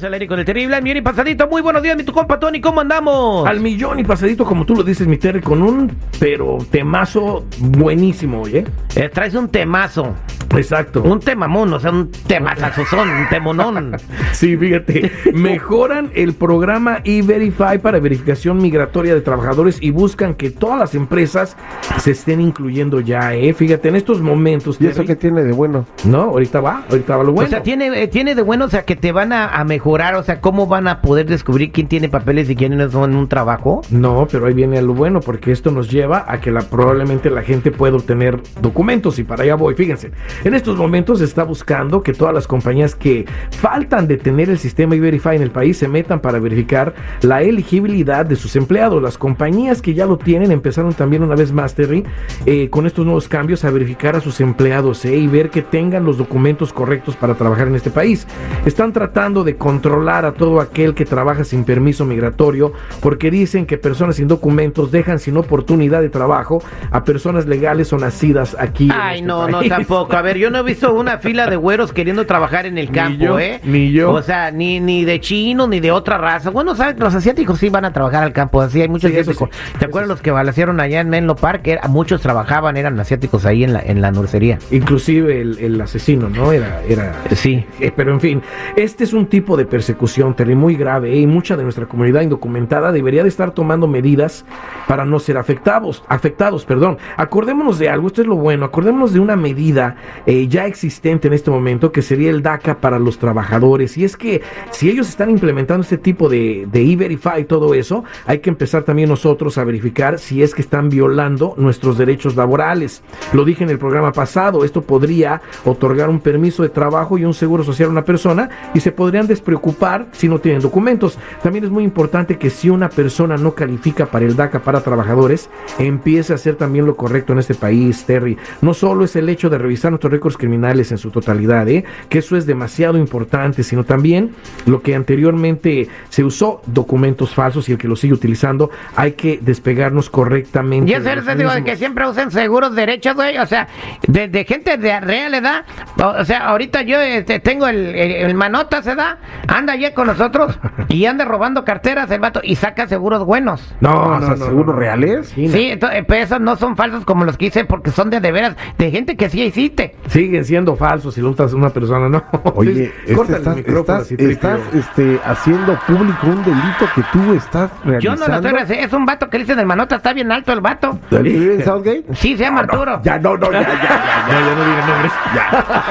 Aire con el terrible al millón y pasadito. Muy buenos días, mi tu compa Tony, ¿cómo andamos? Al millón y pasadito, como tú lo dices, mi Terry, con un pero temazo buenísimo, oye. Eh, traes un temazo. Exacto. Un temamón, o sea, un temazazozón, un temonón. Sí, fíjate, mejoran el programa E-Verify para verificación migratoria de trabajadores y buscan que todas las empresas se estén incluyendo ya, ¿eh? Fíjate, en estos momentos. ¿Y eso qué tiene de bueno? No, ahorita va, ahorita va lo bueno. O sea, tiene, eh, tiene de bueno, o sea, que te van a, a mejorar, o sea, cómo van a poder descubrir quién tiene papeles y quién no es en un trabajo. No, pero ahí viene lo bueno, porque esto nos lleva a que la, probablemente la gente pueda obtener documentos y para allá voy. Fíjense, en estos momentos se está buscando que todas las compañías que faltan de tener el sistema E-Verify en el país se metan para verificar la elegibilidad de sus empleados. Las compañías que ya lo tienen empezaron también una vez más, Terry, eh, con estos nuevos cambios a verificar a sus empleados eh, y ver que tengan los documentos correctos para trabajar en este país. Están tratando de controlar a todo aquel que trabaja sin permiso migratorio porque dicen que personas sin documentos dejan sin oportunidad de trabajo a personas legales o nacidas aquí. en Ay, este no, no, tampoco. A ver, yo no he visto una fila de güeros queriendo trabajar en el Ni campo, yo, ¿eh? ni yo. O sea, ni, ni de chino, ni de otra raza. Bueno, ¿sabes? Los asiáticos sí van a trabajar al campo, así hay muchos Sí, asiáticos. sí, ¿Te acuerdas sí. los que balacearon allá en Menlo Park? Era- muchos trabajaban, eran asiáticos ahí en la, en la nursería. Inclusive el, el asesino, ¿no? Era, era Sí. Eh, pero en fin, este es un tipo de persecución, Terry, muy grave ¿eh? y mucha de nuestra comunidad indocumentada debería de estar tomando medidas para no ser afectados, afectados, perdón. Acordémonos de algo, esto es lo bueno, acordémonos de una medida eh, ya existente en este momento que sería el DACA para los trabajadores. Y es que si ellos están implementando este tipo de, de E-Verify y todo eso, hay que empezar también nosotros a verificar si es que están violando nuestros derechos laborales. Lo dije en el programa pasado, esto podría otorgar un permiso de trabajo y un seguro social a una persona y se podrían despreocupar si no tienen documentos. También es muy importante que si una persona no califica para el DACA para trabajadores, empiece a hacer también lo correcto en este país, Terry. No solo es el hecho de revisar nuestros récords criminales en su totalidad, ¿eh? que eso es demasiado importante, sino también lo que anteriormente se usó, documentos falsos y el que lo sigue utilizando, hay que despegarnos correctamente. Y de eso los es, digo, de que siempre usen seguros derechos, güey. O sea, de, de gente de real edad. O, sea, ahorita yo este, tengo el, el, el manota, se da. Anda allá con nosotros y anda robando carteras el vato y saca seguros buenos. No, Ah, no, o sea, no, ¿seguros no, no. reales? Sí, entonces, esos no son falsos como los que hice porque son de de veras, de gente que sí existe. Siguen siendo falsos si lo usas una persona, ¿no? Oye, este, corta el estás, micrófono estás- así, Tripio. estás, este, haciendo público un delito que tú estás Yo realizando. no lo estoy haciendo, es un vato que le dicen el manota, está bien alto el vato. ¿Del que vive en Southgate? Sí, se llama Arturo. Ya, no, no, ya, ya, ya, Ya, ya no digan nombres.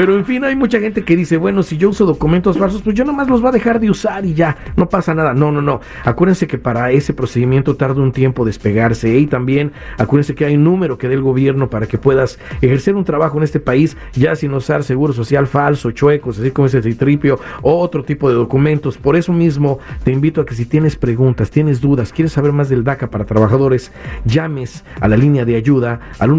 Pero en fin, hay mucha gente que dice, bueno, si yo uso documentos falsos, pues yo nomás los va a dejar de usar y ya, no pasa nada. No, no, no. Acuérdense que para ese procedimiento tarda un tiempo despegarse. ¿eh? Y también acuérdense que hay un número que dé el gobierno para que puedas ejercer un trabajo en este país ya sin usar seguro social falso, chuecos, así como ese citripio, o otro tipo de documentos. Por eso mismo te invito a que si tienes preguntas, tienes dudas, quieres saber más del DACA para trabajadores, llames a la línea de ayuda al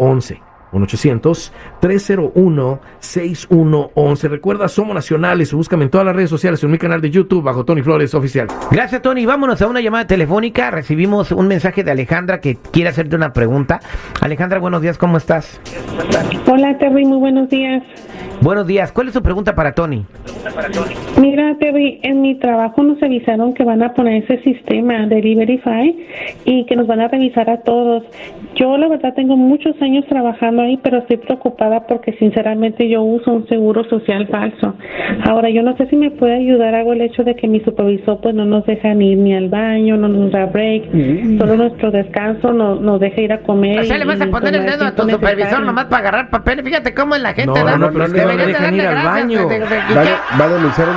1-800-301-6111. 1-800-301-6111. Recuerda, somos nacionales. Búscame en todas las redes sociales, en mi canal de YouTube, bajo Tony Flores Oficial. Gracias, Tony. Vámonos a una llamada telefónica. Recibimos un mensaje de Alejandra que quiere hacerte una pregunta. Alejandra, buenos días, ¿cómo estás? Hola Terry, muy buenos días. Buenos días. ¿Cuál es su pregunta para Tony? Mira Terry, en mi trabajo nos avisaron que van a poner ese sistema de Verify y que nos van a revisar a todos. Yo la verdad tengo muchos años trabajando ahí, pero estoy preocupada porque sinceramente yo uso un seguro social falso. Ahora yo no sé si me puede ayudar algo el hecho de que mi supervisor pues no nos deja ni ir ni al baño, no nos da break, solo nuestro descanso no, nos deja ir a comer. O sea, le vas a poner el dedo a tu supervisor necesario. nomás para agarrar papeles. Fíjate cómo es la gente, No, no, no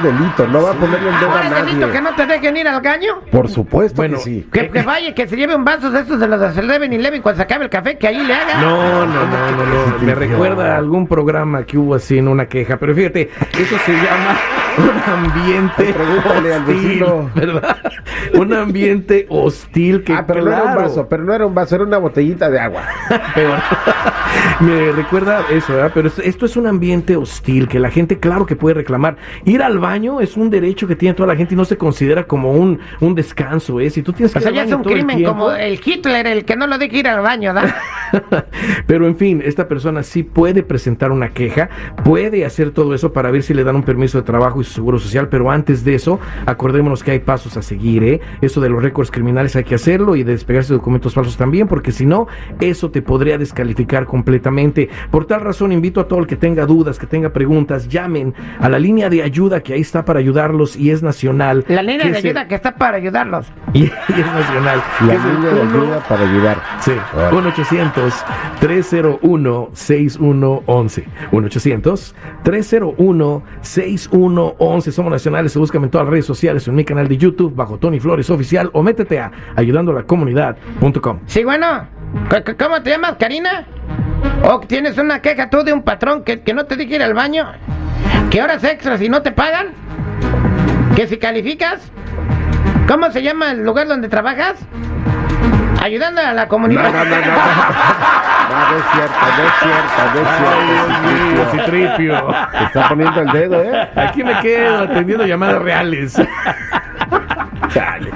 de delito, no va a ponerle el dedo ¿Cuál a el delito? nadie. ¿Que no te dejen ir al baño? Por supuesto Bueno, que sí. Que, que vaya, que se lleve un vaso de estos de los de 7-Eleven cuando se acabe el café, que ahí le haga. No, no, no, no, no. Me recuerda a algún programa que hubo así en una queja. Pero fíjate, eso se llama. Un ambiente Pregúntale al hostil, vecino. ¿verdad? Un ambiente hostil que ah, pero no era un vaso, pero no era un vaso, era una botellita de agua. peor. Me recuerda eso, ¿verdad? Pero es- esto es un ambiente hostil que la gente, claro que puede reclamar. Ir al baño es un derecho que tiene toda la gente y no se considera como un, un descanso, ¿eh? Si tú tienes que O sea, ir ya al es un crimen tiempo- como el Hitler, el que no lo deja ir al baño, ¿da? Pero en fin, esta persona sí puede presentar una queja, puede hacer todo eso para ver si le dan un permiso de trabajo y su seguro social, pero antes de eso, acordémonos que hay pasos a seguir, ¿eh? Eso de los récords criminales hay que hacerlo y de despegarse de documentos falsos también, porque si no, eso te podría descalificar completamente. Por tal razón, invito a todo el que tenga dudas, que tenga preguntas, llamen a la línea de ayuda que ahí está para ayudarlos y es nacional. La línea que de el- ayuda que está para ayudarlos. y, y es nacional. La línea de ayuda para ayudar. Sí, Ahora. 1-800-301-6111. 1-800-301-6111. Somos nacionales, se buscan en todas las redes sociales, en mi canal de YouTube, bajo Tony Flores Oficial, o métete a ayudando. Sí, bueno. ¿Cómo te llamas, Karina? ¿O tienes una queja tú de un patrón que, que no te deja ir al baño? ¿Que horas extras y no te pagan? ¿Que si calificas? ¿Cómo se llama el lugar donde trabajas? Ayudando a la No, comunidad. no, no, no. No, no es cierto, no es cierto, no es cierto. Citripio. Te está poniendo el dedo, ¿eh? Aquí me quedo atendiendo llamadas reales. Chale.